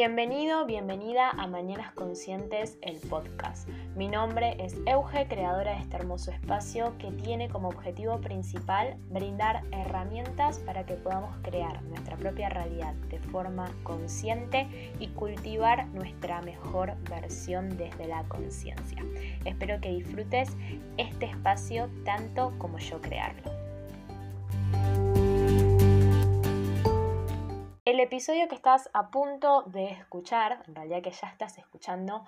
Bienvenido, bienvenida a Mañanas Conscientes, el podcast. Mi nombre es Euge, creadora de este hermoso espacio que tiene como objetivo principal brindar herramientas para que podamos crear nuestra propia realidad de forma consciente y cultivar nuestra mejor versión desde la conciencia. Espero que disfrutes este espacio tanto como yo crearlo. El episodio que estás a punto de escuchar, en realidad que ya estás escuchando,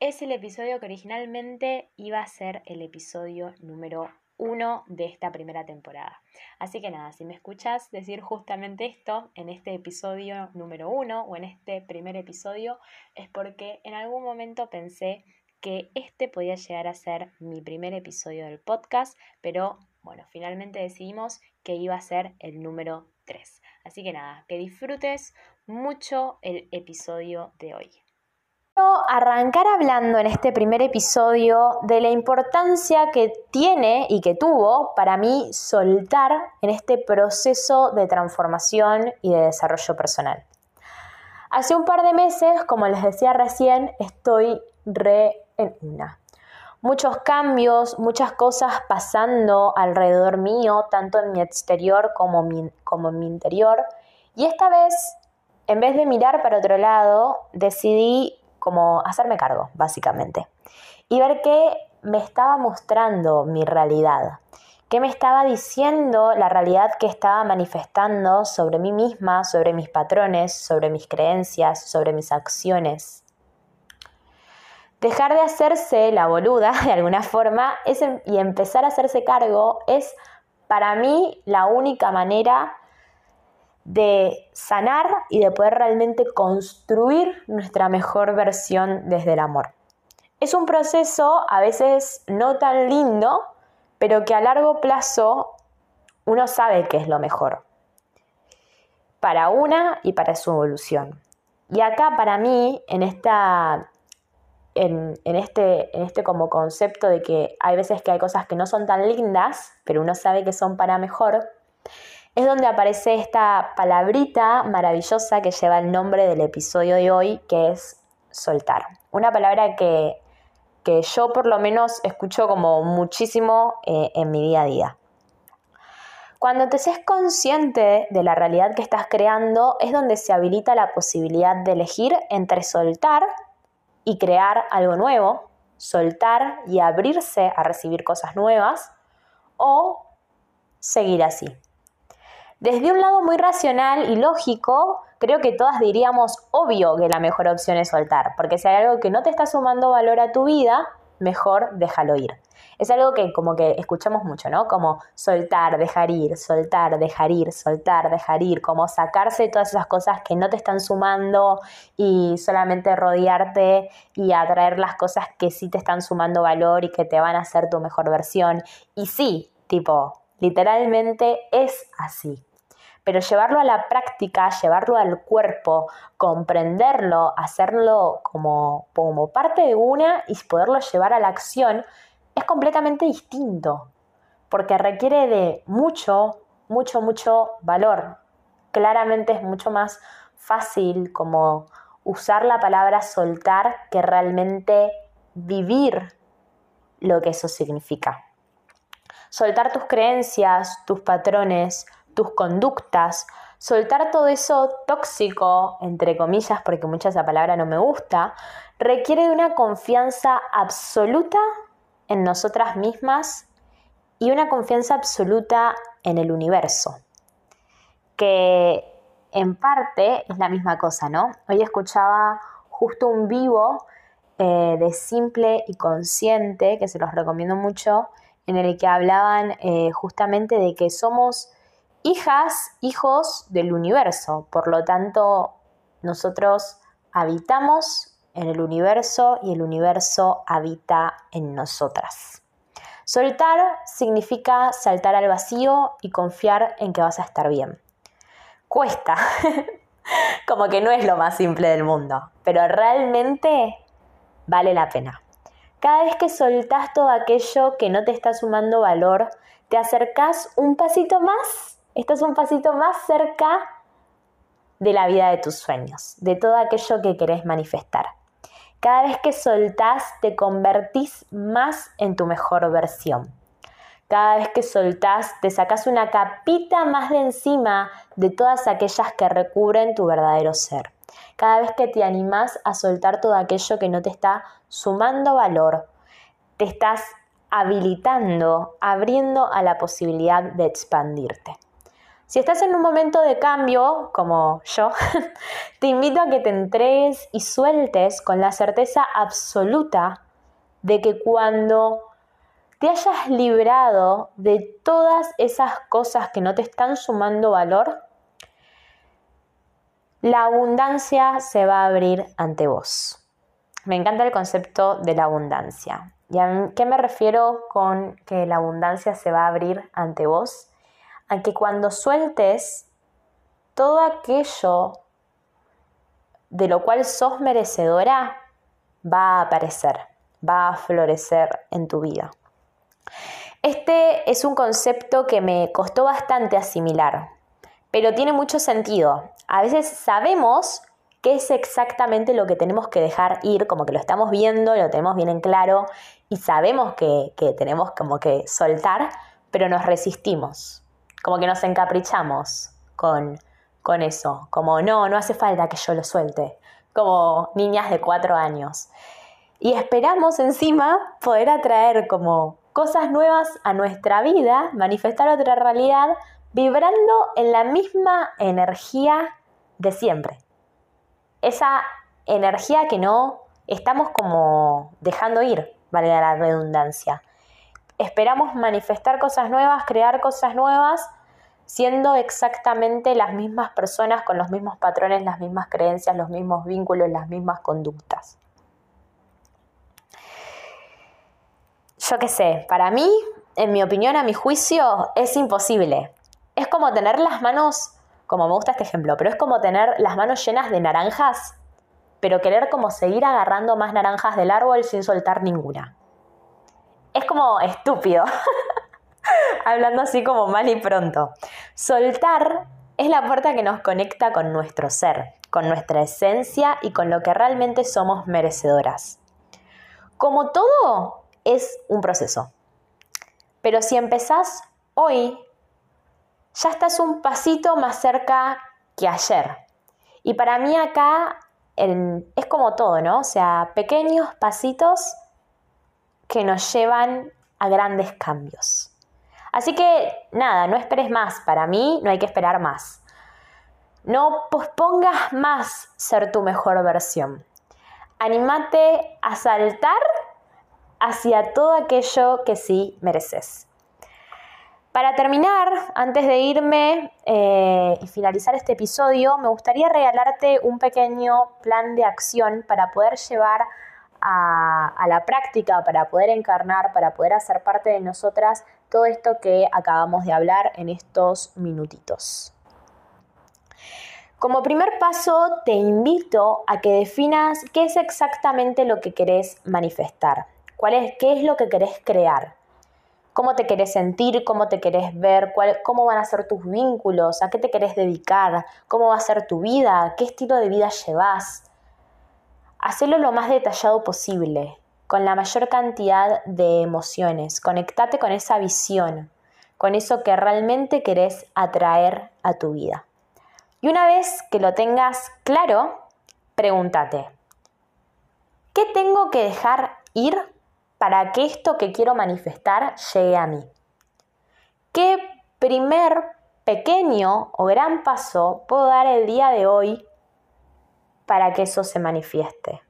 es el episodio que originalmente iba a ser el episodio número uno de esta primera temporada. Así que nada, si me escuchas decir justamente esto en este episodio número uno o en este primer episodio, es porque en algún momento pensé que este podía llegar a ser mi primer episodio del podcast, pero bueno, finalmente decidimos que iba a ser el número 3. Así que nada, que disfrutes mucho el episodio de hoy. Quiero arrancar hablando en este primer episodio de la importancia que tiene y que tuvo para mí soltar en este proceso de transformación y de desarrollo personal. Hace un par de meses, como les decía recién, estoy re en una muchos cambios, muchas cosas pasando alrededor mío, tanto en mi exterior como, como en mi interior. Y esta vez, en vez de mirar para otro lado, decidí como hacerme cargo, básicamente. Y ver qué me estaba mostrando mi realidad. ¿Qué me estaba diciendo la realidad que estaba manifestando sobre mí misma, sobre mis patrones, sobre mis creencias, sobre mis acciones? Dejar de hacerse la boluda de alguna forma em, y empezar a hacerse cargo es para mí la única manera de sanar y de poder realmente construir nuestra mejor versión desde el amor. Es un proceso a veces no tan lindo, pero que a largo plazo uno sabe que es lo mejor para una y para su evolución. Y acá para mí, en esta en, este, en este como concepto de que hay veces que hay cosas que no son tan lindas, pero uno sabe que son para mejor, es donde aparece esta palabrita maravillosa que lleva el nombre del episodio de hoy, que es soltar. Una palabra que, yo por lo menos escucho como muchísimo eh, en mi día a día. Cuando te seas consciente de la realidad que estás creando, es donde se habilita la posibilidad de elegir entre soltar y crear algo nuevo, soltar y abrirse a recibir cosas nuevas o seguir así. Desde un lado muy racional y lógico, creo que todas diríamos obvio que la mejor opción es soltar, porque si hay algo que no te está sumando valor a tu vida, mejor déjalo ir. Es algo que como que escuchamos mucho, ¿no? Como soltar, dejar ir, soltar, dejar ir, soltar, dejar ir, como sacarse todas esas cosas que no te están sumando y solamente rodearte y atraer las cosas que sí te están sumando valor y que te van a hacer tu mejor versión. Y sí, tipo, literalmente es así. Pero llevarlo a la práctica, llevarlo al cuerpo, comprenderlo, hacerlo como, como parte de una y poderlo llevar a la acción, es completamente distinto, porque requiere de mucho, mucho, mucho valor. Claramente es mucho más fácil como usar la palabra soltar que realmente vivir lo que eso significa. Soltar tus creencias, tus patrones, tus conductas, soltar todo eso tóxico, entre comillas, porque mucha esa palabra no me gusta, requiere de una confianza absoluta en nosotras mismas y una confianza absoluta en el universo, que en parte es la misma cosa, ¿no? Hoy escuchaba justo un vivo eh, de simple y consciente, que se los recomiendo mucho, en el que hablaban eh, justamente de que somos hijas, hijos del universo, por lo tanto nosotros habitamos en el universo y el universo habita en nosotras. Soltar significa saltar al vacío y confiar en que vas a estar bien. Cuesta, como que no es lo más simple del mundo, pero realmente vale la pena. Cada vez que soltás todo aquello que no te está sumando valor, te acercás un pasito más, estás un pasito más cerca de la vida de tus sueños, de todo aquello que querés manifestar. Cada vez que soltás, te convertís más en tu mejor versión. Cada vez que soltás, te sacás una capita más de encima de todas aquellas que recubren tu verdadero ser. Cada vez que te animás a soltar todo aquello que no te está sumando valor, te estás habilitando, abriendo a la posibilidad de expandirte. Si estás en un momento de cambio, como yo, te invito a que te entregues y sueltes con la certeza absoluta de que cuando te hayas librado de todas esas cosas que no te están sumando valor, la abundancia se va a abrir ante vos. Me encanta el concepto de la abundancia. ¿Y a qué me refiero con que la abundancia se va a abrir ante vos? A que cuando sueltes todo aquello de lo cual sos merecedora, va a aparecer, va a florecer en tu vida. Este es un concepto que me costó bastante asimilar, pero tiene mucho sentido. A veces sabemos qué es exactamente lo que tenemos que dejar ir, como que lo estamos viendo, lo tenemos bien en claro y sabemos que, que tenemos como que soltar, pero nos resistimos como que nos encaprichamos con, con eso, como no, no hace falta que yo lo suelte, como niñas de cuatro años. Y esperamos encima poder atraer como cosas nuevas a nuestra vida, manifestar otra realidad, vibrando en la misma energía de siempre. Esa energía que no estamos como dejando ir, valga la redundancia. Esperamos manifestar cosas nuevas, crear cosas nuevas, siendo exactamente las mismas personas con los mismos patrones, las mismas creencias, los mismos vínculos, las mismas conductas. Yo qué sé, para mí, en mi opinión, a mi juicio, es imposible. Es como tener las manos, como me gusta este ejemplo, pero es como tener las manos llenas de naranjas, pero querer como seguir agarrando más naranjas del árbol sin soltar ninguna. Es como estúpido. hablando así como mal y pronto. Soltar es la puerta que nos conecta con nuestro ser, con nuestra esencia y con lo que realmente somos merecedoras. Como todo, es un proceso. Pero si empezás hoy, ya estás un pasito más cerca que ayer. Y para mí acá es como todo, ¿no? O sea, pequeños pasitos que nos llevan a grandes cambios. Así que nada, no esperes más. Para mí no hay que esperar más. No pospongas más ser tu mejor versión. Anímate a saltar hacia todo aquello que sí mereces. Para terminar, antes de irme eh, y finalizar este episodio, me gustaría regalarte un pequeño plan de acción para poder llevar a, la práctica para poder encarnar, para poder hacer parte de nosotras todo esto que acabamos de hablar en estos minutitos. Como primer paso, te invito a que definas qué es exactamente lo que querés manifestar, cuál es, qué es lo que querés crear, cómo te querés sentir, cómo te querés ver, cómo van a ser tus vínculos, a qué te querés dedicar, cómo va a ser tu vida, qué estilo de vida llevas, Hacelo lo más detallado posible, con la mayor cantidad de emociones. Conectate con esa visión, con eso que realmente querés atraer a tu vida. Y una vez que lo tengas claro, pregúntate, ¿qué tengo que dejar ir para que esto que quiero manifestar llegue a mí? ¿Qué primer pequeño o gran paso puedo dar el día de hoy para que eso se manifieste?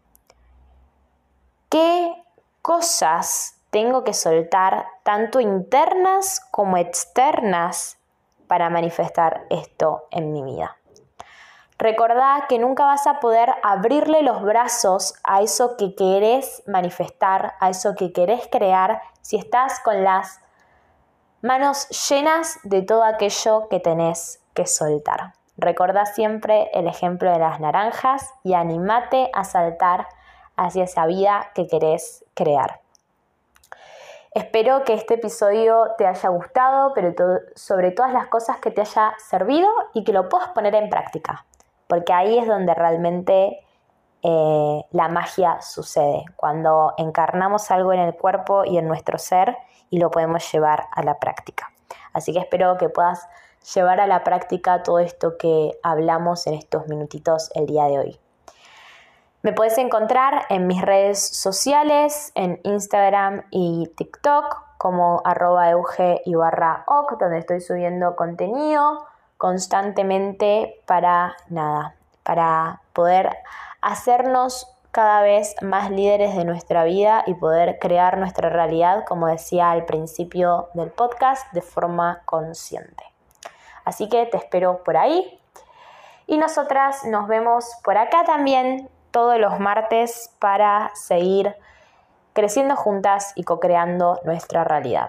¿Qué cosas tengo que soltar, tanto internas como externas, para manifestar esto en mi vida? Recordá que nunca vas a poder abrirle los brazos a eso que querés manifestar, a eso que querés crear, si estás con las manos llenas de todo aquello que tenés que soltar. Recordá siempre el ejemplo de las naranjas y animate a saltar hacia esa vida que querés crear. Espero que este episodio te haya gustado, pero sobre todas las cosas que te haya servido y que lo puedas poner en práctica. porque ahí es donde realmente eh, la magia sucede, cuando encarnamos algo en el cuerpo y en nuestro ser y lo podemos llevar a la práctica. Así que espero que puedas llevar a la práctica todo esto que hablamos en estos minutitos el día de hoy. Me puedes encontrar en mis redes sociales, en Instagram y TikTok, como arroba euge y barra donde estoy subiendo contenido constantemente para nada, para poder hacernos cada vez más líderes de nuestra vida y poder crear nuestra realidad, como decía al principio del podcast, de forma consciente. Así que te espero por ahí. Y nosotras nos vemos por acá también todos los martes para seguir creciendo juntas y co-creando nuestra realidad.